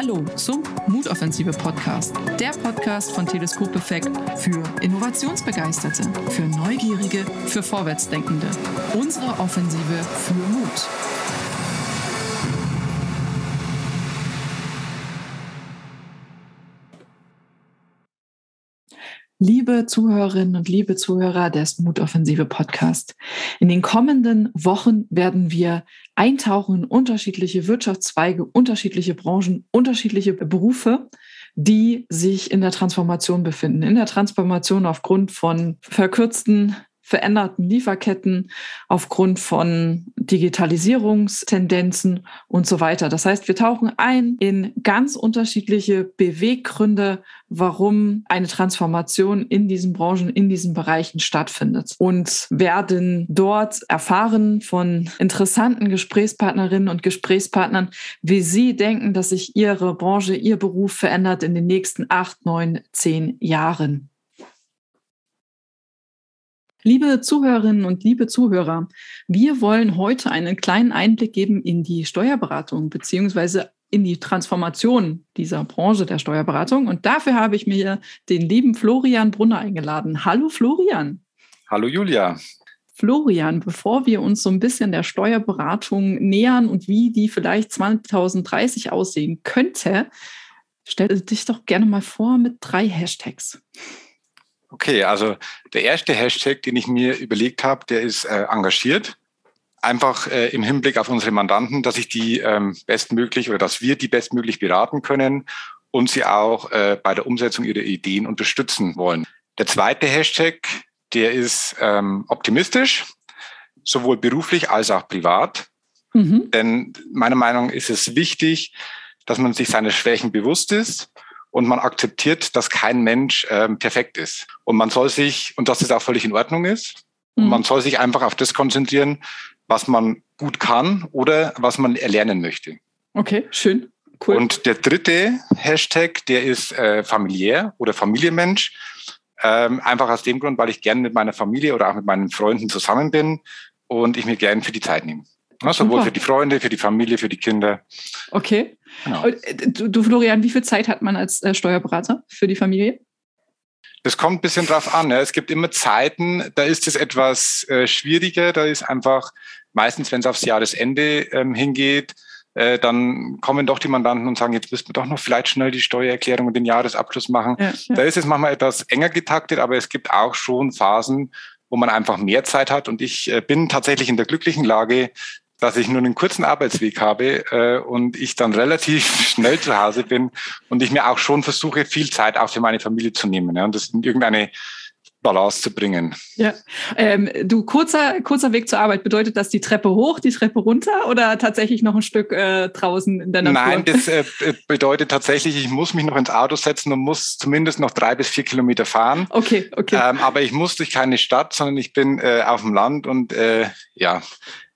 Hallo zum Mutoffensive Podcast, der Podcast von Teleskop Effekt für Innovationsbegeisterte, für Neugierige, für Vorwärtsdenkende. Unsere Offensive für Mut. Liebe Zuhörerinnen und liebe Zuhörer des Mutoffensive Podcast. In den kommenden Wochen werden wir eintauchen in unterschiedliche Wirtschaftszweige, unterschiedliche Branchen, unterschiedliche Berufe, die sich in der Transformation befinden. In der Transformation aufgrund von verkürzten veränderten Lieferketten, aufgrund von Digitalisierungstendenzen und so weiter. Das heißt, wir tauchen ein in ganz unterschiedliche Beweggründe, warum eine Transformation in diesen Branchen, in diesen Bereichen stattfindet und werden dort erfahren von interessanten Gesprächspartnerinnen und Gesprächspartnern, wie sie denken, dass sich ihre Branche, ihr Beruf verändert in den nächsten acht, neun, zehn Jahren. Liebe Zuhörerinnen und liebe Zuhörer, wir wollen heute einen kleinen Einblick geben in die Steuerberatung beziehungsweise in die Transformation dieser Branche der Steuerberatung. Und dafür habe ich mir den lieben Florian Brunner eingeladen. Hallo Florian. Hallo Julia. Florian, bevor wir uns so ein bisschen der Steuerberatung nähern und wie die vielleicht 2030 aussehen könnte, stell dich doch gerne mal vor mit drei Hashtags. Okay, also der erste Hashtag, den ich mir überlegt habe, der ist äh, engagiert. Einfach äh, im Hinblick auf unsere Mandanten, dass ich die ähm, bestmöglich oder dass wir die bestmöglich beraten können und sie auch äh, bei der Umsetzung ihrer Ideen unterstützen wollen. Der zweite Hashtag, der ist ähm, optimistisch, sowohl beruflich als auch privat. Mhm. Denn meiner Meinung nach ist es wichtig, dass man sich seiner Schwächen bewusst ist und man akzeptiert, dass kein Mensch ähm, perfekt ist. Und man soll sich, und dass das auch völlig in Ordnung ist, mhm. und man soll sich einfach auf das konzentrieren, was man gut kann oder was man erlernen möchte. Okay, schön. Cool. Und der dritte Hashtag, der ist äh, familiär oder Familienmensch. Ähm, einfach aus dem Grund, weil ich gerne mit meiner Familie oder auch mit meinen Freunden zusammen bin und ich mir gerne für die Zeit nehme. Ja, sowohl für die Freunde, für die Familie, für die Kinder. Okay. Genau. Äh, du, du, Florian, wie viel Zeit hat man als äh, Steuerberater für die Familie? Das kommt ein bisschen drauf an. Ja. Es gibt immer Zeiten, da ist es etwas äh, schwieriger. Da ist einfach meistens, wenn es aufs Jahresende ähm, hingeht, äh, dann kommen doch die Mandanten und sagen, jetzt müssen wir doch noch vielleicht schnell die Steuererklärung und den Jahresabschluss machen. Ja, ja. Da ist es manchmal etwas enger getaktet, aber es gibt auch schon Phasen, wo man einfach mehr Zeit hat. Und ich äh, bin tatsächlich in der glücklichen Lage, dass ich nur einen kurzen Arbeitsweg habe äh, und ich dann relativ schnell zu Hause bin und ich mir auch schon versuche, viel Zeit auch für meine Familie zu nehmen ja, und das in irgendeine Balance zu bringen. Ja, ähm, du kurzer kurzer Weg zur Arbeit bedeutet das die Treppe hoch, die Treppe runter oder tatsächlich noch ein Stück äh, draußen in der Natur? Nein, das äh, bedeutet tatsächlich, ich muss mich noch ins Auto setzen und muss zumindest noch drei bis vier Kilometer fahren. Okay, okay. Ähm, aber ich muss durch keine Stadt, sondern ich bin äh, auf dem Land und äh, ja,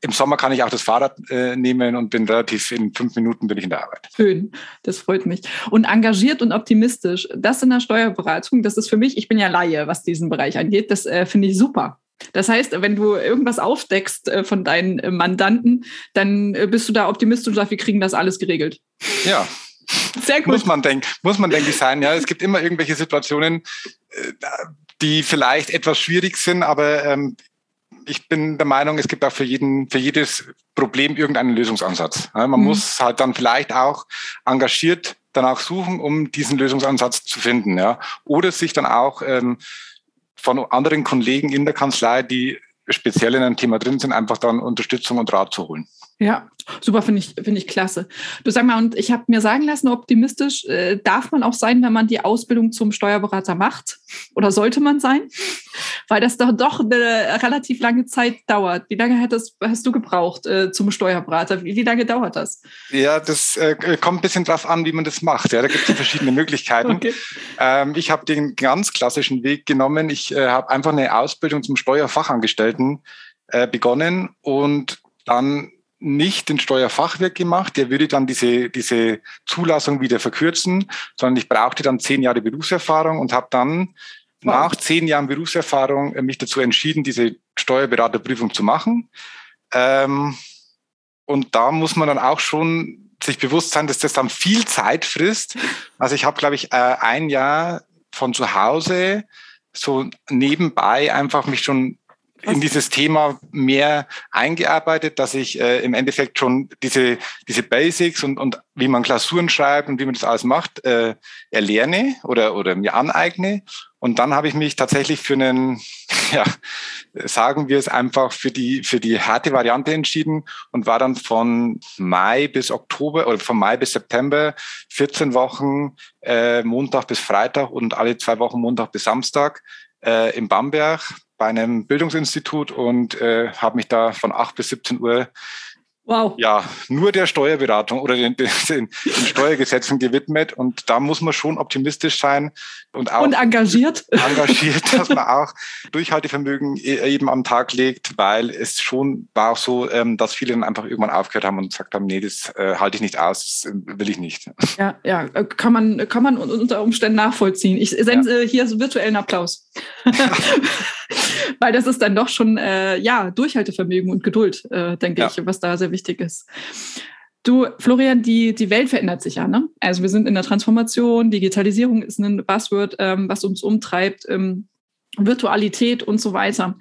im Sommer kann ich auch das Fahrrad äh, nehmen und bin relativ in fünf Minuten bin ich in der Arbeit. Schön, das freut mich. Und engagiert und optimistisch, das in der Steuerberatung, das ist für mich, ich bin ja Laie, was diesen Bereich angeht, das äh, finde ich super. Das heißt, wenn du irgendwas aufdeckst äh, von deinen äh, Mandanten, dann äh, bist du da optimistisch und sagst, wir kriegen das alles geregelt. Ja, sehr gut. Muss man, denk, muss man, denke ich, sein. Ja, es gibt immer irgendwelche Situationen, äh, die vielleicht etwas schwierig sind, aber ähm, ich bin der Meinung, es gibt auch für jeden, für jedes Problem irgendeinen Lösungsansatz. man mhm. muss halt dann vielleicht auch engagiert danach suchen, um diesen Lösungsansatz zu finden, ja. Oder sich dann auch ähm, von anderen Kollegen in der Kanzlei, die speziell in einem Thema drin sind, einfach dann Unterstützung und Rat zu holen. Ja, super, finde ich, finde ich klasse. Du sag mal, und ich habe mir sagen lassen, optimistisch äh, darf man auch sein, wenn man die Ausbildung zum Steuerberater macht. Oder sollte man sein? Weil das doch doch eine relativ lange Zeit dauert. Wie lange das, hast du gebraucht äh, zum Steuerberater? Wie, wie, lange dauert das? Ja, das äh, kommt ein bisschen drauf an, wie man das macht. Ja, da gibt es verschiedene Möglichkeiten. Okay. Ähm, ich habe den ganz klassischen Weg genommen. Ich äh, habe einfach eine Ausbildung zum Steuerfachangestellten äh, begonnen und dann nicht den Steuerfachwirt gemacht, der würde dann diese, diese Zulassung wieder verkürzen, sondern ich brauchte dann zehn Jahre Berufserfahrung und habe dann wow. nach zehn Jahren Berufserfahrung äh, mich dazu entschieden, diese Steuerberaterprüfung zu machen. Ähm, und da muss man dann auch schon sich bewusst sein, dass das dann viel Zeit frisst. Also ich habe, glaube ich, äh, ein Jahr von zu Hause so nebenbei einfach mich schon in dieses Thema mehr eingearbeitet, dass ich äh, im Endeffekt schon diese, diese Basics und, und wie man Klausuren schreibt und wie man das alles macht, äh, erlerne oder, oder mir aneigne. Und dann habe ich mich tatsächlich für einen, ja, sagen wir es einfach, für die, für die harte Variante entschieden und war dann von Mai bis Oktober oder von Mai bis September 14 Wochen äh, Montag bis Freitag und alle zwei Wochen Montag bis Samstag äh, in Bamberg bei einem Bildungsinstitut und äh, habe mich da von 8 bis 17 Uhr Wow. Ja, nur der Steuerberatung oder den, den, den, Steuergesetzen gewidmet. Und da muss man schon optimistisch sein und auch und engagiert. Engagiert, dass man auch Durchhaltevermögen e, eben am Tag legt, weil es schon war auch so, ähm, dass viele dann einfach irgendwann aufgehört haben und gesagt haben, nee, das äh, halte ich nicht aus, das äh, will ich nicht. Ja, ja, äh, kann man, kann man unter Umständen nachvollziehen. Ich sende ja. hier so virtuellen Applaus. weil das ist dann doch schon, äh, ja, Durchhaltevermögen und Geduld, äh, denke ja. ich, was da sehr wichtig ist. Du, Florian, die, die Welt verändert sich ja. Ne? Also wir sind in der Transformation, Digitalisierung ist ein Buzzword, ähm, was uns umtreibt, ähm, Virtualität und so weiter.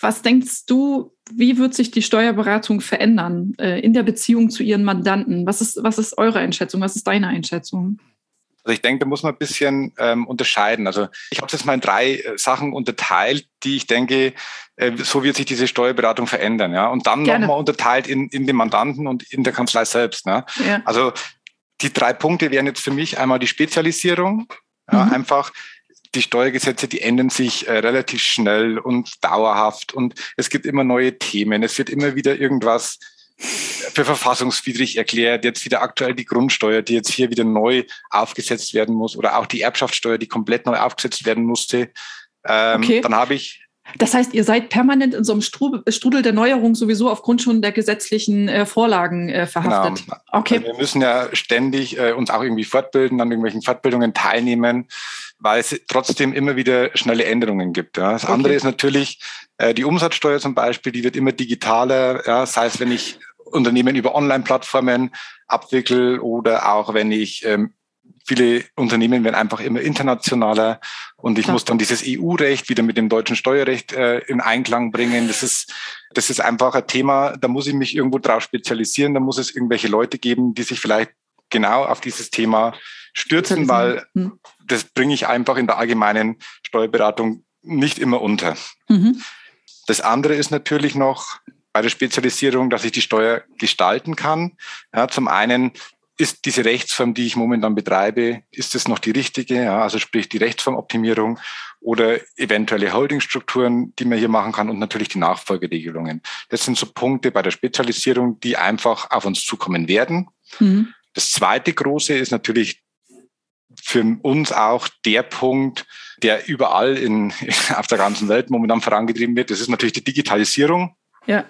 Was denkst du, wie wird sich die Steuerberatung verändern äh, in der Beziehung zu ihren Mandanten? Was ist, was ist eure Einschätzung? Was ist deine Einschätzung? Also ich denke, da muss man ein bisschen ähm, unterscheiden. Also ich habe es jetzt mal in drei äh, Sachen unterteilt, die ich denke, äh, so wird sich diese Steuerberatung verändern. Ja? Und dann nochmal unterteilt in, in den Mandanten und in der Kanzlei selbst. Ne? Ja. Also die drei Punkte wären jetzt für mich einmal die Spezialisierung. Ja, mhm. Einfach die Steuergesetze, die ändern sich äh, relativ schnell und dauerhaft und es gibt immer neue Themen. Es wird immer wieder irgendwas für verfassungswidrig erklärt, jetzt wieder aktuell die Grundsteuer, die jetzt hier wieder neu aufgesetzt werden muss oder auch die Erbschaftssteuer, die komplett neu aufgesetzt werden musste. Ähm, okay. Dann habe ich das heißt, ihr seid permanent in so einem Strudel der Neuerung sowieso aufgrund schon der gesetzlichen äh, Vorlagen äh, verhaftet. Genau. Okay. Also wir müssen ja ständig äh, uns auch irgendwie fortbilden, an irgendwelchen Fortbildungen teilnehmen, weil es trotzdem immer wieder schnelle Änderungen gibt. Ja. Das okay. andere ist natürlich äh, die Umsatzsteuer zum Beispiel, die wird immer digitaler. Ja. Das heißt, wenn ich Unternehmen über Online-Plattformen abwickel oder auch wenn ich ähm, viele Unternehmen werden einfach immer internationaler und ich Klar. muss dann dieses EU-Recht wieder mit dem deutschen Steuerrecht äh, in Einklang bringen. Das ist, das ist einfach ein Thema, da muss ich mich irgendwo drauf spezialisieren, da muss es irgendwelche Leute geben, die sich vielleicht genau auf dieses Thema stürzen, weil hm. das bringe ich einfach in der allgemeinen Steuerberatung nicht immer unter. Mhm. Das andere ist natürlich noch, bei der Spezialisierung, dass ich die Steuer gestalten kann. Ja, zum einen ist diese Rechtsform, die ich momentan betreibe, ist es noch die richtige? Ja, also sprich die Rechtsformoptimierung oder eventuelle Holdingstrukturen, die man hier machen kann und natürlich die Nachfolgeregelungen. Das sind so Punkte bei der Spezialisierung, die einfach auf uns zukommen werden. Mhm. Das zweite große ist natürlich für uns auch der Punkt, der überall in, auf der ganzen Welt momentan vorangetrieben wird. Das ist natürlich die Digitalisierung. Ja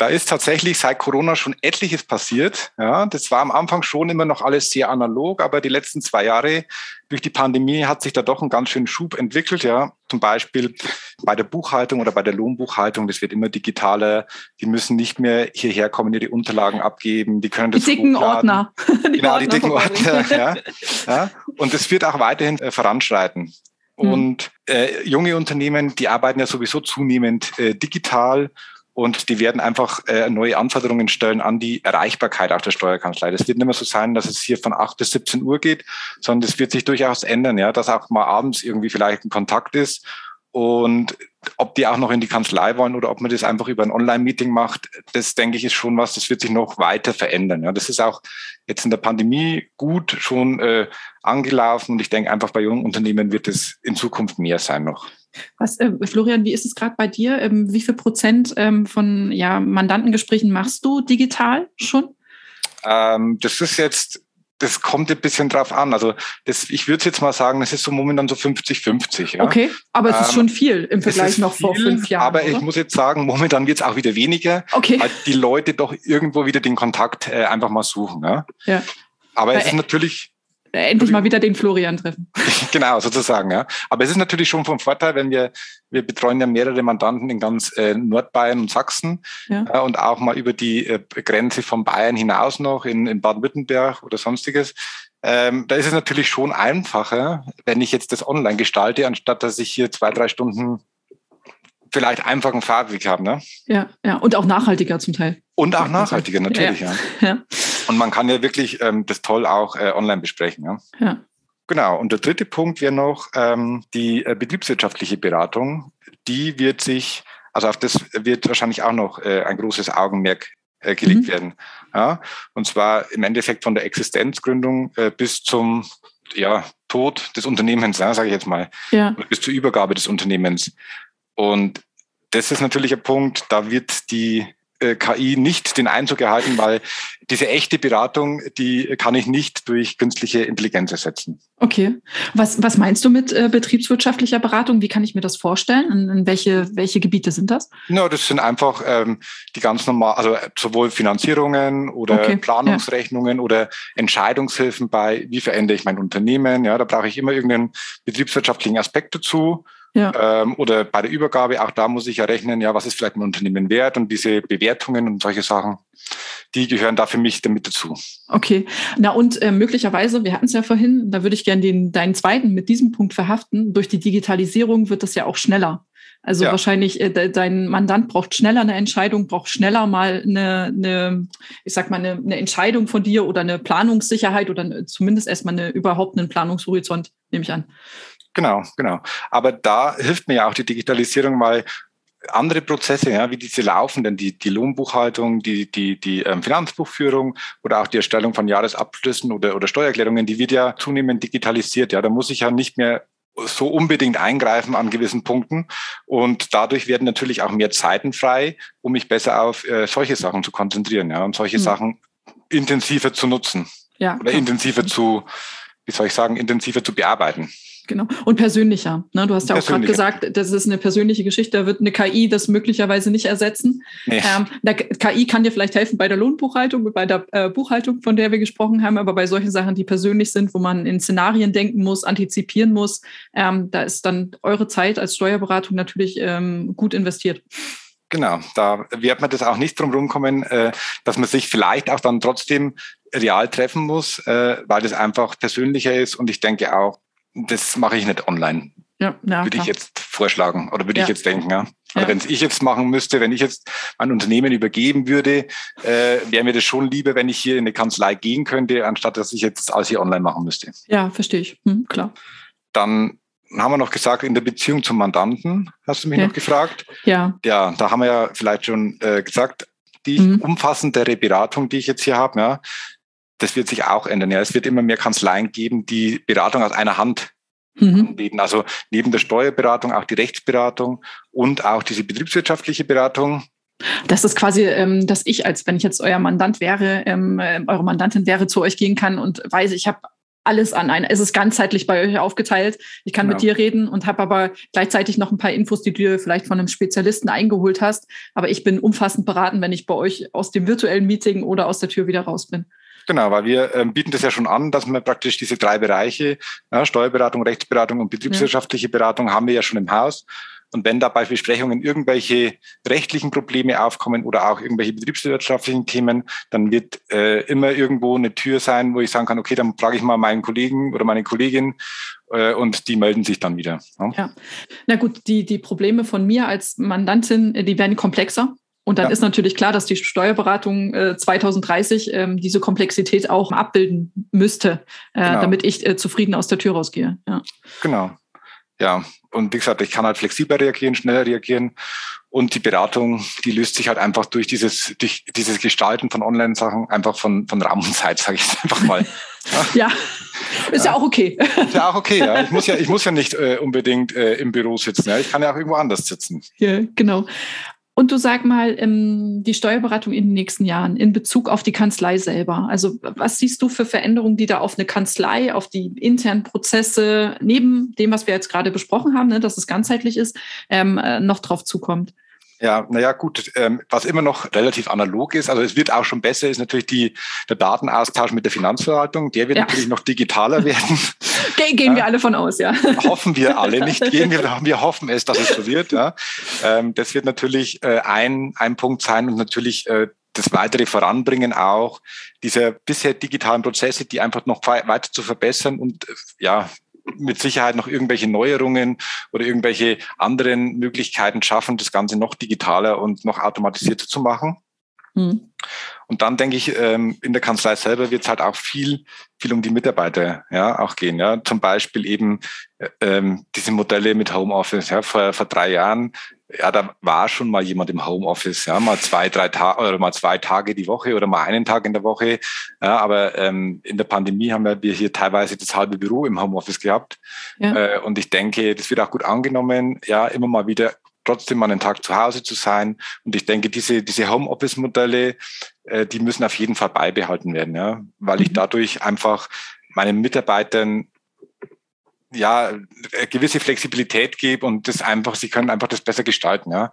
da ist tatsächlich seit Corona schon etliches passiert. Ja, das war am Anfang schon immer noch alles sehr analog, aber die letzten zwei Jahre durch die Pandemie hat sich da doch ein ganz schönen Schub entwickelt. Ja, zum Beispiel bei der Buchhaltung oder bei der Lohnbuchhaltung, das wird immer digitaler. Die müssen nicht mehr hierher kommen, ihre Unterlagen abgeben. Die können das die dicken hochladen. Ordner. die genau, Ordner die dicken Ordner. ja, ja. Und es wird auch weiterhin äh, voranschreiten. Hm. Und äh, junge Unternehmen, die arbeiten ja sowieso zunehmend äh, digital und die werden einfach äh, neue Anforderungen stellen an die Erreichbarkeit auch der Steuerkanzlei. Das wird nicht mehr so sein, dass es hier von 8 bis 17 Uhr geht, sondern das wird sich durchaus ändern, ja, dass auch mal abends irgendwie vielleicht ein Kontakt ist und ob die auch noch in die Kanzlei wollen oder ob man das einfach über ein Online-Meeting macht, das denke ich ist schon was, das wird sich noch weiter verändern. Ja, das ist auch jetzt in der Pandemie gut schon äh, angelaufen und ich denke einfach bei jungen Unternehmen wird es in Zukunft mehr sein noch. Was, äh, Florian, wie ist es gerade bei dir? Ähm, wie viel Prozent ähm, von ja, Mandantengesprächen machst du digital schon? Ähm, das ist jetzt, das kommt ein bisschen drauf an. Also das, ich würde jetzt mal sagen, das ist so momentan so 50-50. Ja. Okay, aber es ist schon ähm, viel im Vergleich noch viel, vor fünf Jahren. Aber oder? ich muss jetzt sagen, momentan wird es auch wieder weniger, okay. weil die Leute doch irgendwo wieder den Kontakt äh, einfach mal suchen. Ja. ja. Aber Weil es ist natürlich endlich mal wieder den Florian treffen. genau, sozusagen, ja. Aber es ist natürlich schon vom Vorteil, wenn wir, wir betreuen ja mehrere Mandanten in ganz äh, Nordbayern und Sachsen ja. äh, und auch mal über die äh, Grenze von Bayern hinaus noch in, in Baden-Württemberg oder sonstiges. Ähm, da ist es natürlich schon einfacher, wenn ich jetzt das online gestalte, anstatt dass ich hier zwei, drei Stunden vielleicht einfach einen Fahrweg habe. Ne? Ja, ja, und auch nachhaltiger zum Teil. Und auch nachhaltiger, natürlich, ja. ja. ja. Und man kann ja wirklich ähm, das toll auch äh, online besprechen. Ja. ja. Genau. Und der dritte Punkt wäre noch ähm, die äh, betriebswirtschaftliche Beratung. Die wird sich, also auf das wird wahrscheinlich auch noch äh, ein großes Augenmerk äh, gelegt mhm. werden. Ja, und zwar im Endeffekt von der Existenzgründung äh, bis zum ja, Tod des Unternehmens, ja, sage ich jetzt mal, ja. bis zur Übergabe des Unternehmens. Und das ist natürlich ein Punkt, da wird die äh, KI nicht den Einzug erhalten, weil diese echte Beratung, die kann ich nicht durch künstliche Intelligenz ersetzen. Okay. Was, was meinst du mit äh, betriebswirtschaftlicher Beratung? Wie kann ich mir das vorstellen? In, in welche, welche Gebiete sind das? No, das sind einfach ähm, die ganz normal, also sowohl Finanzierungen oder okay. Planungsrechnungen ja. oder Entscheidungshilfen bei, wie verändere ich mein Unternehmen? Ja, da brauche ich immer irgendeinen betriebswirtschaftlichen Aspekt dazu. Ja. Ähm, oder bei der Übergabe, auch da muss ich ja rechnen, ja, was ist vielleicht ein Unternehmen wert und diese Bewertungen und solche Sachen, die gehören da für mich damit dazu. Okay. Na und äh, möglicherweise, wir hatten es ja vorhin, da würde ich gerne den, deinen zweiten mit diesem Punkt verhaften. Durch die Digitalisierung wird das ja auch schneller. Also ja. wahrscheinlich, äh, dein Mandant braucht schneller eine Entscheidung, braucht schneller mal eine, eine ich sag mal, eine, eine Entscheidung von dir oder eine Planungssicherheit oder zumindest erstmal eine, überhaupt einen Planungshorizont, nehme ich an. Genau, genau. Aber da hilft mir ja auch die Digitalisierung, weil andere Prozesse, ja, wie diese laufenden, die, die Lohnbuchhaltung, die, die, die ähm, Finanzbuchführung oder auch die Erstellung von Jahresabschlüssen oder, oder Steuererklärungen, die wird ja zunehmend digitalisiert. Ja, da muss ich ja nicht mehr so unbedingt eingreifen an gewissen Punkten. Und dadurch werden natürlich auch mehr Zeiten frei, um mich besser auf äh, solche Sachen zu konzentrieren, ja, und solche mhm. Sachen intensiver zu nutzen. Ja, oder intensiver zu, wie soll ich sagen, intensiver zu bearbeiten. Genau. Und persönlicher. Ne? Du hast ja auch gerade gesagt, das ist eine persönliche Geschichte, da wird eine KI das möglicherweise nicht ersetzen. Nee. Ähm, der KI kann dir vielleicht helfen bei der Lohnbuchhaltung, bei der äh, Buchhaltung, von der wir gesprochen haben, aber bei solchen Sachen, die persönlich sind, wo man in Szenarien denken muss, antizipieren muss, ähm, da ist dann eure Zeit als Steuerberatung natürlich ähm, gut investiert. Genau, da wird man das auch nicht drum rumkommen, äh, dass man sich vielleicht auch dann trotzdem real treffen muss, äh, weil das einfach persönlicher ist und ich denke auch, das mache ich nicht online. Ja, ja, würde klar. ich jetzt vorschlagen oder würde ja. ich jetzt denken. Ja. Also wenn ich jetzt machen müsste, wenn ich jetzt mein Unternehmen übergeben würde, äh, wäre mir das schon lieber, wenn ich hier in eine Kanzlei gehen könnte, anstatt dass ich jetzt alles hier online machen müsste. Ja, verstehe ich. Hm, klar. Dann haben wir noch gesagt, in der Beziehung zum Mandanten, hast du mich noch gefragt? Ja. Ja, da haben wir ja vielleicht schon äh, gesagt, die mhm. umfassendere Beratung, die ich jetzt hier habe, ja, das wird sich auch ändern. Ja, es wird immer mehr Kanzleien geben, die Beratung aus einer Hand mhm. anbieten. Also neben der Steuerberatung auch die Rechtsberatung und auch diese betriebswirtschaftliche Beratung. Das ist quasi, ähm, dass ich, als wenn ich jetzt euer Mandant wäre, ähm, äh, eure Mandantin wäre, zu euch gehen kann und weiß, ich habe alles an einer. Es ist ganzheitlich bei euch aufgeteilt. Ich kann genau. mit dir reden und habe aber gleichzeitig noch ein paar Infos, die du vielleicht von einem Spezialisten eingeholt hast. Aber ich bin umfassend beraten, wenn ich bei euch aus dem virtuellen Meeting oder aus der Tür wieder raus bin. Genau, weil wir ähm, bieten das ja schon an, dass wir praktisch diese drei Bereiche, ja, Steuerberatung, Rechtsberatung und betriebswirtschaftliche ja. Beratung, haben wir ja schon im Haus. Und wenn da bei Besprechungen irgendwelche rechtlichen Probleme aufkommen oder auch irgendwelche betriebswirtschaftlichen Themen, dann wird äh, immer irgendwo eine Tür sein, wo ich sagen kann, okay, dann frage ich mal meinen Kollegen oder meine Kollegin äh, und die melden sich dann wieder. Ja. ja. Na gut, die, die Probleme von mir als Mandantin, äh, die werden komplexer. Und dann ja. ist natürlich klar, dass die Steuerberatung äh, 2030 ähm, diese Komplexität auch abbilden müsste, äh, genau. damit ich äh, zufrieden aus der Tür rausgehe. Ja. Genau. Ja, und wie gesagt, ich kann halt flexibler reagieren, schneller reagieren. Und die Beratung, die löst sich halt einfach durch dieses, durch dieses Gestalten von Online-Sachen einfach von, von Raum und Zeit, sage ich einfach mal. ja, ist ja. ja. auch okay. Ist ja auch okay, ja. Ich muss ja, ich muss ja nicht äh, unbedingt äh, im Büro sitzen. Ja. Ich kann ja auch irgendwo anders sitzen. Ja, genau. Und du sag mal, ähm, die Steuerberatung in den nächsten Jahren in Bezug auf die Kanzlei selber. Also was siehst du für Veränderungen, die da auf eine Kanzlei, auf die internen Prozesse, neben dem, was wir jetzt gerade besprochen haben, ne, dass es ganzheitlich ist, ähm, äh, noch drauf zukommt? Ja, naja, gut. Ähm, was immer noch relativ analog ist, also es wird auch schon besser, ist natürlich die, der Datenaustausch mit der Finanzverwaltung. Der wird ja. natürlich noch digitaler werden. Ge gehen wir alle von aus, ja. Hoffen wir alle, nicht gehen wir, wir hoffen es, dass es so wird. Ja. Ähm, das wird natürlich äh, ein, ein Punkt sein und natürlich äh, das weitere Voranbringen auch dieser bisher digitalen Prozesse, die einfach noch weiter zu verbessern und äh, ja, mit Sicherheit noch irgendwelche Neuerungen oder irgendwelche anderen Möglichkeiten schaffen, das Ganze noch digitaler und noch automatisierter zu machen. Mhm. Und dann denke ich, ähm, in der Kanzlei selber wird es halt auch viel, viel um die Mitarbeiter ja, auch gehen. Ja. Zum Beispiel eben äh, ähm, diese Modelle mit Homeoffice. Ja. Vor, vor drei Jahren ja, da war schon mal jemand im Homeoffice, ja, mal zwei, drei Tage oder mal zwei Tage die Woche oder mal einen Tag in der Woche. Ja, aber ähm, in der Pandemie haben wir hier teilweise das halbe Büro im Homeoffice gehabt. Ja. Äh, und ich denke, das wird auch gut angenommen, ja, immer mal wieder trotzdem mal einen Tag zu Hause zu sein. Und ich denke, diese, diese Homeoffice-Modelle, äh, die müssen auf jeden Fall beibehalten werden, ja, weil ich mhm. dadurch einfach meinen Mitarbeitern ja, gewisse Flexibilität gebe und das einfach, sie können einfach das besser gestalten, ja.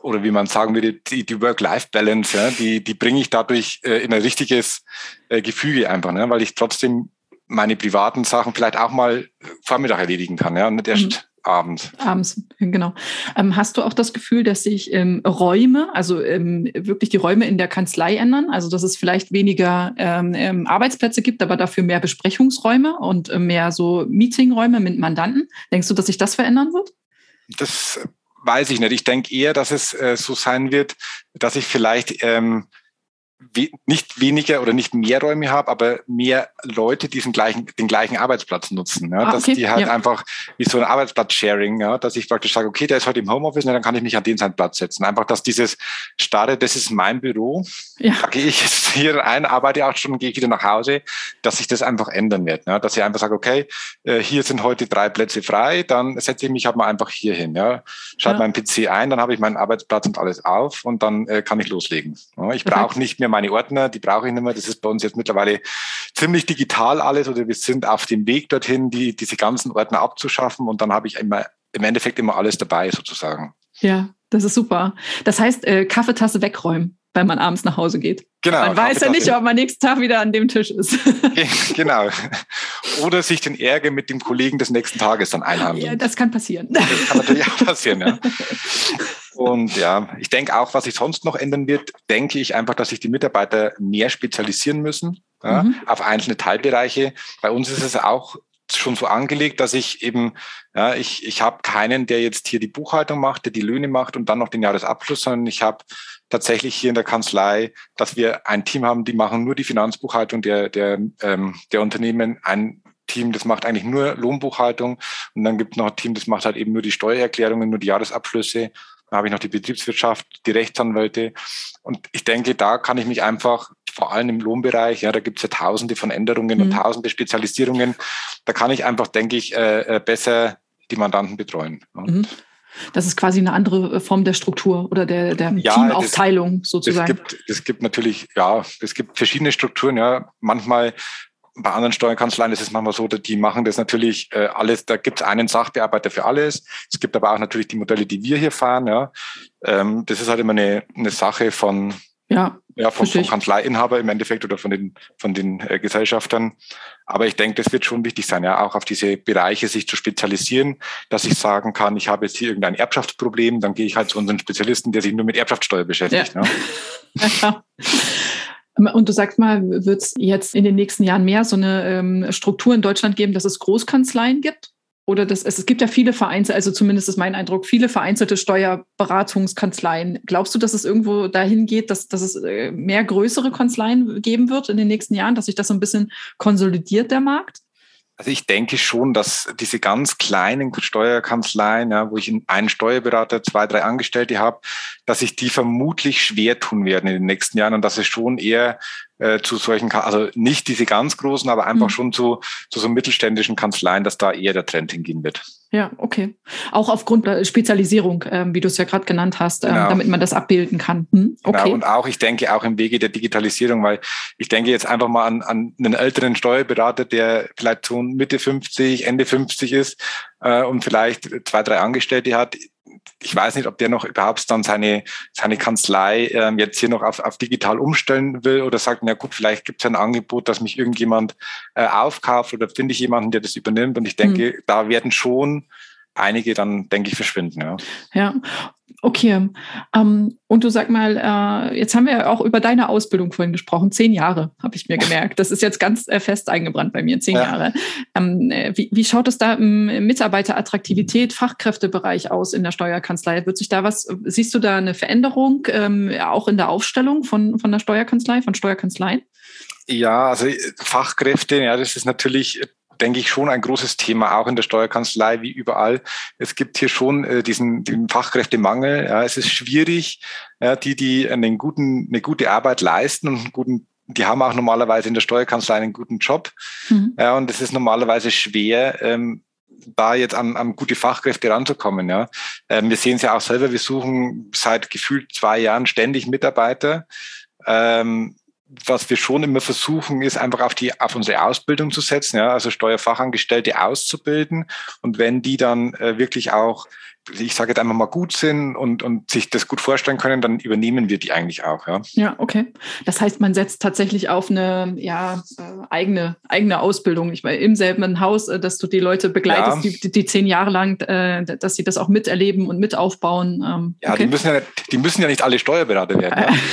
Oder wie man sagen würde, die, die Work-Life-Balance, ja, die, die bringe ich dadurch äh, in ein richtiges äh, Gefüge einfach, ne, weil ich trotzdem meine privaten Sachen vielleicht auch mal Vormittag erledigen kann, ja, und nicht erst mhm. Abends. Abends, genau. Ähm, hast du auch das Gefühl, dass sich ähm, Räume, also ähm, wirklich die Räume in der Kanzlei ändern? Also dass es vielleicht weniger ähm, ähm, Arbeitsplätze gibt, aber dafür mehr Besprechungsräume und äh, mehr so Meetingräume mit Mandanten? Denkst du, dass sich das verändern wird? Das weiß ich nicht. Ich denke eher, dass es äh, so sein wird, dass ich vielleicht ähm, we nicht weniger oder nicht mehr Räume habe, aber mehr Leute diesen gleichen, den gleichen Arbeitsplatz nutzen. Ja? Ah, dass die halt ja. einfach wie so ein Arbeitsplatz-Sharing, ja? dass ich praktisch sage, okay, der ist heute im Homeoffice, dann kann ich mich an den seinen Platz setzen. Einfach, dass dieses starre, das ist mein Büro, ja. da gehe ich jetzt hier ein, arbeite acht Stunden, gehe ich wieder nach Hause, dass sich das einfach ändern wird. Ja? Dass ich einfach sage, okay, äh, hier sind heute drei Plätze frei, dann setze ich mich halt mal einfach hier hin. Ja? Schalte ja. meinen PC ein, dann habe ich meinen Arbeitsplatz und alles auf und dann äh, kann ich loslegen. Ja? Ich brauche nicht mehr meine Ordner, die brauche ich nicht mehr. Das ist bei uns jetzt mittlerweile ziemlich digital alles oder wir sind auf dem Weg dorthin, die, diese ganzen Ordner abzuschaffen und dann habe ich immer im Endeffekt immer alles dabei sozusagen. Ja, das ist super. Das heißt, äh, Kaffeetasse wegräumen, wenn man abends nach Hause geht. Genau. Man weiß ja nicht, ob man nächsten Tag wieder an dem Tisch ist. genau. Oder sich den Ärger mit dem Kollegen des nächsten Tages dann einhandeln. Ja, das kann passieren. Das kann natürlich auch passieren, ja. Und ja, ich denke auch, was sich sonst noch ändern wird, denke ich einfach, dass sich die Mitarbeiter mehr spezialisieren müssen ja, mhm. auf einzelne Teilbereiche. Bei uns ist es auch schon so angelegt, dass ich eben, ja, ich, ich habe keinen, der jetzt hier die Buchhaltung macht, der die Löhne macht und dann noch den Jahresabschluss, sondern ich habe tatsächlich hier in der Kanzlei, dass wir ein Team haben, die machen nur die Finanzbuchhaltung der, der, ähm, der Unternehmen, ein Team, das macht eigentlich nur Lohnbuchhaltung und dann gibt es noch ein Team, das macht halt eben nur die Steuererklärungen, nur die Jahresabschlüsse dann habe ich noch die Betriebswirtschaft, die Rechtsanwälte. Und ich denke, da kann ich mich einfach, vor allem im Lohnbereich, ja, da gibt es ja tausende von Änderungen mhm. und tausende Spezialisierungen, da kann ich einfach, denke ich, äh, äh besser die Mandanten betreuen. Mhm. Das ist quasi eine andere Form der Struktur oder der, der ja, Teamaufteilung das, sozusagen. Es gibt, es gibt natürlich, ja, es gibt verschiedene Strukturen. Ja. Manchmal bei anderen Steuerkanzleien ist es manchmal so, die machen das natürlich äh, alles, da gibt es einen Sachbearbeiter für alles. Es gibt aber auch natürlich die Modelle, die wir hier fahren. Ja. Ähm, das ist halt immer eine, eine Sache von, ja, ja vom, vom Kanzleiinhaber im Endeffekt oder von den, von den äh, Gesellschaftern. Aber ich denke, das wird schon wichtig sein, ja, auch auf diese Bereiche sich zu spezialisieren, dass ich sagen kann, ich habe jetzt hier irgendein Erbschaftsproblem, dann gehe ich halt zu unseren Spezialisten, der sich nur mit Erbschaftssteuer beschäftigt. Ja. Ne? ja. Und du sagst mal, wird es jetzt in den nächsten Jahren mehr so eine ähm, Struktur in Deutschland geben, dass es Großkanzleien gibt? Oder das, es, es gibt ja viele vereinzelte, also zumindest ist mein Eindruck, viele vereinzelte Steuerberatungskanzleien. Glaubst du, dass es irgendwo dahin geht, dass, dass es äh, mehr größere Kanzleien geben wird in den nächsten Jahren, dass sich das so ein bisschen konsolidiert, der Markt? Also ich denke schon, dass diese ganz kleinen Steuerkanzleien, ja, wo ich einen Steuerberater, zwei, drei Angestellte habe, dass sich die vermutlich schwer tun werden in den nächsten Jahren und dass es schon eher äh, zu solchen, also nicht diese ganz großen, aber einfach mhm. schon zu, zu so mittelständischen Kanzleien, dass da eher der Trend hingehen wird. Ja, okay. Auch aufgrund der Spezialisierung, ähm, wie du es ja gerade genannt hast, ähm, genau. damit man das abbilden kann. Hm? Okay. Genau, und auch, ich denke, auch im Wege der Digitalisierung, weil ich denke jetzt einfach mal an, an einen älteren Steuerberater, der vielleicht so Mitte 50, Ende 50 ist äh, und vielleicht zwei, drei Angestellte hat ich weiß nicht, ob der noch überhaupt dann seine, seine Kanzlei ähm, jetzt hier noch auf, auf digital umstellen will oder sagt, na gut, vielleicht gibt es ein Angebot, dass mich irgendjemand äh, aufkauft oder finde ich jemanden, der das übernimmt. Und ich denke, mhm. da werden schon einige dann, denke ich, verschwinden. Ja, ja. okay. Ähm, und du sag mal, äh, jetzt haben wir ja auch über deine Ausbildung vorhin gesprochen. Zehn Jahre, habe ich mir gemerkt. Das ist jetzt ganz äh, fest eingebrannt bei mir, zehn ja. Jahre. Ähm, äh, wie, wie, schaut es da im Mitarbeiterattraktivität, Fachkräftebereich aus in der Steuerkanzlei? Wird sich da was, siehst du da eine Veränderung, ähm, auch in der Aufstellung von, von der Steuerkanzlei, von Steuerkanzleien? Ja, also Fachkräfte, ja, das ist natürlich denke ich, schon ein großes Thema, auch in der Steuerkanzlei wie überall. Es gibt hier schon äh, diesen, diesen Fachkräftemangel. Ja, es ist schwierig, ja, die, die einen guten, eine gute Arbeit leisten und einen guten die haben auch normalerweise in der Steuerkanzlei einen guten Job. Mhm. Ja, und es ist normalerweise schwer, ähm, da jetzt an, an gute Fachkräfte ranzukommen. Ja. Ähm, wir sehen es ja auch selber, wir suchen seit gefühlt zwei Jahren ständig Mitarbeiter. Ähm, was wir schon immer versuchen, ist einfach auf die, auf unsere Ausbildung zu setzen, ja, also Steuerfachangestellte auszubilden. Und wenn die dann äh, wirklich auch ich sage jetzt einfach mal gut sind und, und sich das gut vorstellen können, dann übernehmen wir die eigentlich auch. Ja, ja okay. Das heißt, man setzt tatsächlich auf eine ja, äh, eigene, eigene Ausbildung. Ich meine, im selben Haus, äh, dass du die Leute begleitest, ja. die, die zehn Jahre lang, äh, dass sie das auch miterleben und mit aufbauen. Ähm, ja, okay. die, müssen ja die müssen ja nicht alle Steuerberater werden. Ja.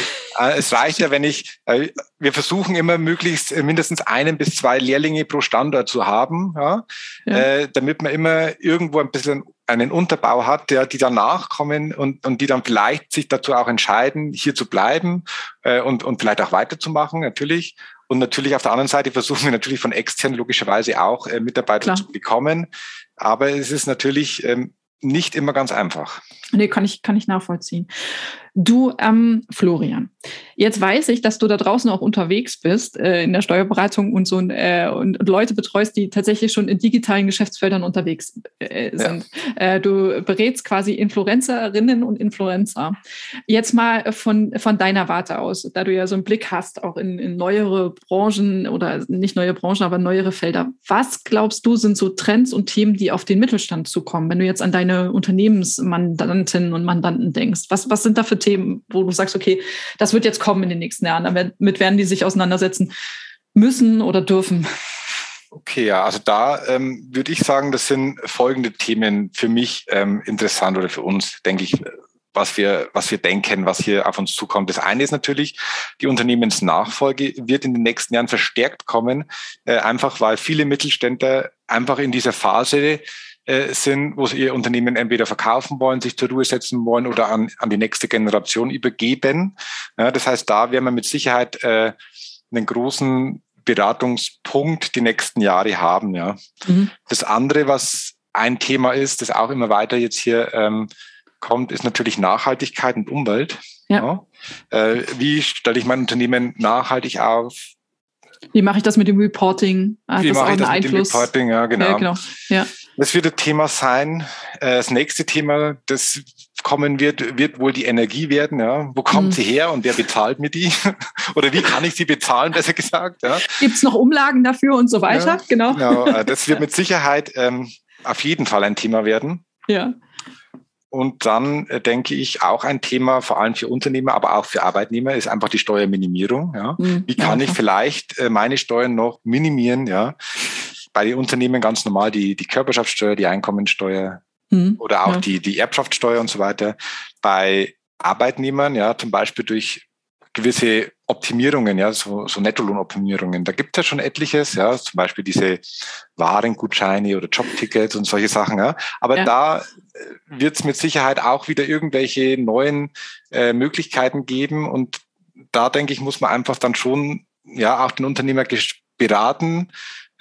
Es reicht ja, wenn ich, wir versuchen immer möglichst mindestens einen bis zwei Lehrlinge pro Standort zu haben, ja, ja. damit man immer irgendwo ein bisschen einen Unterbau hat, der, die danach kommen und, und die dann vielleicht sich dazu auch entscheiden, hier zu bleiben äh, und, und vielleicht auch weiterzumachen, natürlich. Und natürlich auf der anderen Seite versuchen wir natürlich von extern logischerweise auch äh, Mitarbeiter Klar. zu bekommen. Aber es ist natürlich ähm, nicht immer ganz einfach. Nee, kann ich, kann ich nachvollziehen. Du, ähm, Florian, jetzt weiß ich, dass du da draußen auch unterwegs bist äh, in der Steuerberatung und so äh, und, Leute betreust, die tatsächlich schon in digitalen Geschäftsfeldern unterwegs äh, sind. Ja. Äh, du berätst quasi Influencerinnen und Influencer. Jetzt mal von, von deiner Warte aus, da du ja so einen Blick hast, auch in, in neuere Branchen oder nicht neue Branchen, aber neuere Felder. Was glaubst du, sind so Trends und Themen, die auf den Mittelstand zukommen, wenn du jetzt an deine Unternehmensmandantinnen und Mandanten denkst? Was, was sind da für Themen, wo du sagst, okay, das wird jetzt kommen in den nächsten Jahren. Damit werden die sich auseinandersetzen müssen oder dürfen. Okay, ja, also da ähm, würde ich sagen, das sind folgende Themen für mich ähm, interessant oder für uns, denke ich, was wir, was wir denken, was hier auf uns zukommt. Das eine ist natürlich, die Unternehmensnachfolge wird in den nächsten Jahren verstärkt kommen, äh, einfach weil viele Mittelständler einfach in dieser Phase äh, sind, wo sie ihr Unternehmen entweder verkaufen wollen, sich zur Ruhe setzen wollen oder an, an die nächste Generation übergeben. Ja, das heißt, da werden wir mit Sicherheit äh, einen großen Beratungspunkt die nächsten Jahre haben. Ja. Mhm. Das andere, was ein Thema ist, das auch immer weiter jetzt hier ähm, kommt, ist natürlich Nachhaltigkeit und Umwelt. Ja. ja. Äh, wie stelle ich mein Unternehmen nachhaltig auf? Wie mache ich das mit dem Reporting? Hat Wie mache ich das Einfluss? mit dem Reporting? Ja, genau. Ja, genau. Ja. Das wird ein Thema sein. Äh, das nächste Thema, das kommen wird, wird wohl die Energie werden. Ja. Wo kommt mhm. sie her und wer bezahlt mir die? Oder wie kann ich sie bezahlen, besser gesagt? Ja. Gibt es noch Umlagen dafür und so weiter? Ja, genau. genau. Äh, das wird mit Sicherheit ähm, auf jeden Fall ein Thema werden. Ja. Und dann äh, denke ich auch ein Thema, vor allem für Unternehmer, aber auch für Arbeitnehmer, ist einfach die Steuerminimierung. Ja. Mhm. Wie kann ich vielleicht äh, meine Steuern noch minimieren? Ja. Bei den Unternehmen ganz normal die, die Körperschaftssteuer, die Einkommensteuer mhm. oder auch ja. die, die Erbschaftssteuer und so weiter. Bei Arbeitnehmern, ja, zum Beispiel durch gewisse Optimierungen, ja, so, so Nettolohnoptimierungen. Da gibt es ja schon etliches, ja, zum Beispiel diese Warengutscheine oder Jobtickets und solche Sachen, ja. Aber ja. da äh, wird es mit Sicherheit auch wieder irgendwelche neuen äh, Möglichkeiten geben und da denke ich, muss man einfach dann schon ja auch den Unternehmer beraten,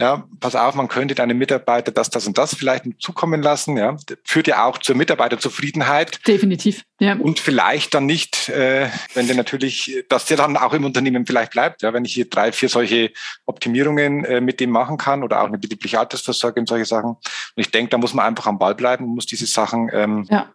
ja, pass auf, man könnte deine Mitarbeiter das, das und das vielleicht zukommen lassen, ja, führt ja auch zur Mitarbeiterzufriedenheit. Definitiv, ja. Und vielleicht dann nicht, äh, wenn der natürlich, dass der dann auch im Unternehmen vielleicht bleibt, ja, wenn ich hier drei, vier solche Optimierungen äh, mit dem machen kann oder auch eine betriebliche Altersvorsorge und solche Sachen. Und ich denke, da muss man einfach am Ball bleiben und muss diese Sachen ähm, ja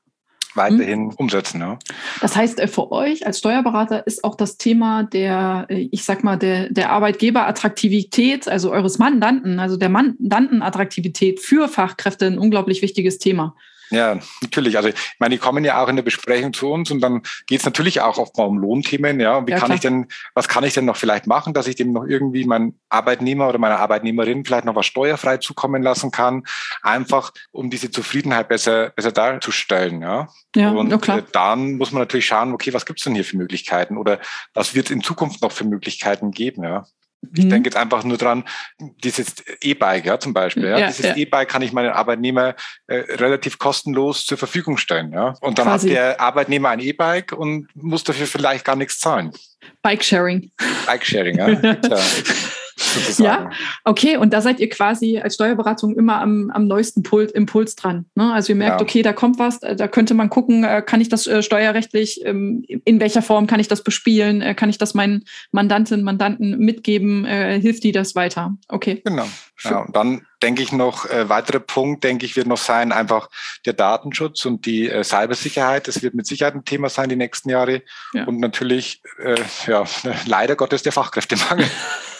weiterhin hm. umsetzen. Ja. Das heißt, äh, für euch als Steuerberater ist auch das Thema der, äh, ich sag mal, der, der Arbeitgeberattraktivität, also eures Mandanten, also der Mandantenattraktivität für Fachkräfte ein unglaublich wichtiges Thema. Ja, natürlich. Also ich meine, die kommen ja auch in der Besprechung zu uns und dann geht es natürlich auch oft mal um Lohnthemen. Ja, wie ja, kann klar. ich denn, was kann ich denn noch vielleicht machen, dass ich dem noch irgendwie meinen Arbeitnehmer oder meiner Arbeitnehmerin vielleicht noch was steuerfrei zukommen lassen kann, einfach um diese Zufriedenheit besser, besser darzustellen. Ja, ja und ja, klar. Äh, dann muss man natürlich schauen, okay, was gibt es denn hier für Möglichkeiten oder was wird es in Zukunft noch für Möglichkeiten geben? Ja. Ich mhm. denke jetzt einfach nur dran, dieses E-Bike, ja, zum Beispiel. Ja, ja dieses ja. E-Bike kann ich meinen Arbeitnehmer äh, relativ kostenlos zur Verfügung stellen. Ja? Und dann Quasi. hat der Arbeitnehmer ein E-Bike und muss dafür vielleicht gar nichts zahlen. Bike-Sharing. Bike-Sharing, ja. ja. Ja, okay. Und da seid ihr quasi als Steuerberatung immer am, am neuesten Puls, Impuls dran. Ne? Also ihr merkt, ja. okay, da kommt was, äh, da könnte man gucken, äh, kann ich das äh, steuerrechtlich, ähm, in welcher Form kann ich das bespielen, kann ich das meinen Mandantinnen, Mandanten mitgeben, hilft die das weiter? Okay. Genau. Ja, und dann denke ich noch, äh, weiterer Punkt, denke ich, wird noch sein, einfach der Datenschutz und die äh, Cybersicherheit. Das wird mit Sicherheit ein Thema sein die nächsten Jahre. Ja. Und natürlich, äh, ja, leider Gottes der Fachkräftemangel.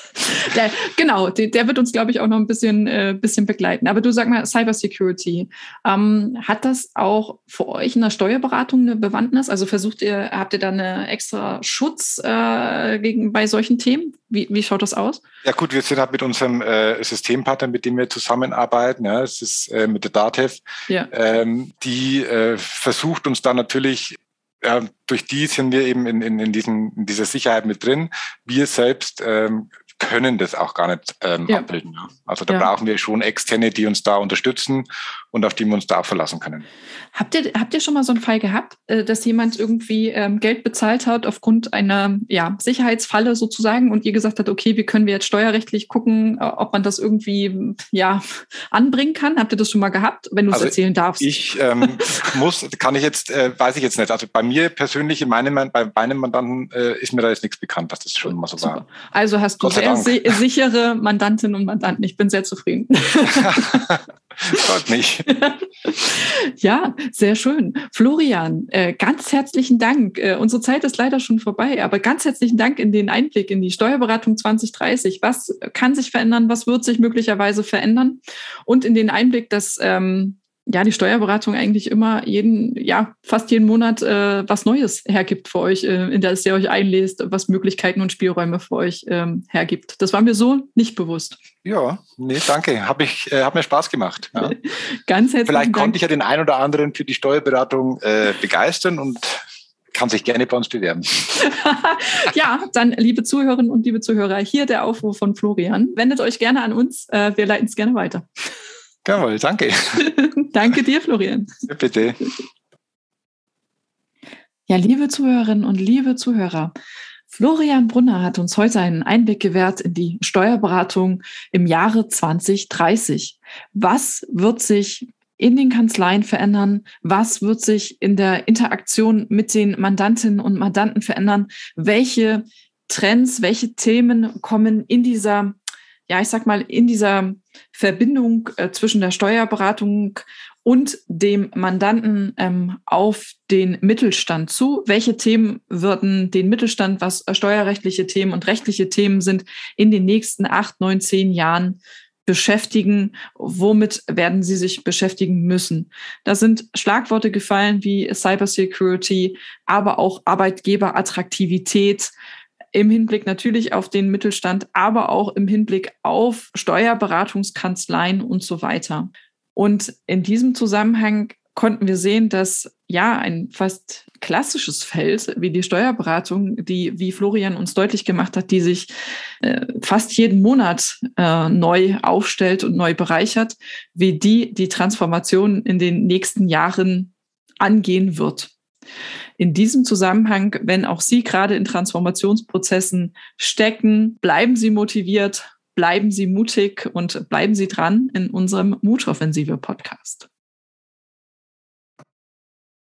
Der, genau, der, der, wird uns, glaube ich, auch noch ein bisschen, äh, bisschen begleiten. Aber du sag mal, Cybersecurity, ähm, hat das auch für euch in der Steuerberatung eine Bewandtnis? Also versucht ihr, habt ihr da eine extra Schutz äh, gegen bei solchen Themen? Wie, wie schaut das aus? Ja gut, wir sind halt mit unserem äh, Systempartner, mit dem wir zusammenarbeiten, ja, es ist äh, mit der DATEV, ja. ähm, die äh, versucht uns da natürlich ja, durch die sind wir eben in, in, in, diesen, in dieser Sicherheit mit drin. Wir selbst ähm, können das auch gar nicht ähm, ja. abbilden. Ja. Also da ja. brauchen wir schon Externe, die uns da unterstützen und auf die wir uns da verlassen können. Habt ihr, habt ihr schon mal so einen Fall gehabt, äh, dass jemand irgendwie ähm, Geld bezahlt hat aufgrund einer ja, Sicherheitsfalle sozusagen und ihr gesagt habt, okay, wie können wir jetzt steuerrechtlich gucken, äh, ob man das irgendwie ja, anbringen kann? Habt ihr das schon mal gehabt, wenn du es also erzählen darfst? Ich ähm, muss, kann ich jetzt, äh, weiß ich jetzt nicht. Also bei mir persönlich, in meinem, bei meinem Mandanten äh, ist mir da jetzt nichts bekannt, dass das schon mal so Super. war. Also hast du sehr si sichere Mandantinnen und Mandanten. Ich bin sehr zufrieden. Freut mich. ja, sehr schön. Florian, äh, ganz herzlichen Dank. Äh, unsere Zeit ist leider schon vorbei, aber ganz herzlichen Dank in den Einblick in die Steuerberatung 2030. Was kann sich verändern? Was wird sich möglicherweise verändern? Und in den Einblick, dass ähm, ja, die Steuerberatung eigentlich immer jeden, ja, fast jeden Monat äh, was Neues hergibt für euch, äh, in das ihr euch einlest, was Möglichkeiten und Spielräume für euch ähm, hergibt. Das war mir so nicht bewusst. Ja, nee, danke. Hab ich, äh, hat mir Spaß gemacht. Ja. Ganz herzlich. Vielleicht Dank. konnte ich ja den einen oder anderen für die Steuerberatung äh, begeistern und kann sich gerne bei uns bewerben. ja, dann liebe Zuhörerinnen und liebe Zuhörer, hier der Aufruf von Florian. Wendet euch gerne an uns. Äh, wir leiten es gerne weiter. Jawohl, danke. danke dir, Florian. Ja, bitte. Ja, liebe Zuhörerinnen und liebe Zuhörer, Florian Brunner hat uns heute einen Einblick gewährt in die Steuerberatung im Jahre 2030. Was wird sich in den Kanzleien verändern? Was wird sich in der Interaktion mit den Mandantinnen und Mandanten verändern? Welche Trends, welche Themen kommen in dieser ja, ich sag mal, in dieser Verbindung äh, zwischen der Steuerberatung und dem Mandanten ähm, auf den Mittelstand zu. Welche Themen würden den Mittelstand, was steuerrechtliche Themen und rechtliche Themen sind, in den nächsten acht, neun, zehn Jahren beschäftigen? Womit werden sie sich beschäftigen müssen? Da sind Schlagworte gefallen wie Cybersecurity, aber auch Arbeitgeberattraktivität, im Hinblick natürlich auf den Mittelstand, aber auch im Hinblick auf Steuerberatungskanzleien und so weiter. Und in diesem Zusammenhang konnten wir sehen, dass ja ein fast klassisches Feld wie die Steuerberatung, die, wie Florian uns deutlich gemacht hat, die sich äh, fast jeden Monat äh, neu aufstellt und neu bereichert, wie die die Transformation in den nächsten Jahren angehen wird in diesem Zusammenhang, wenn auch Sie gerade in Transformationsprozessen stecken, bleiben Sie motiviert, bleiben Sie mutig und bleiben Sie dran in unserem Mutoffensive Podcast.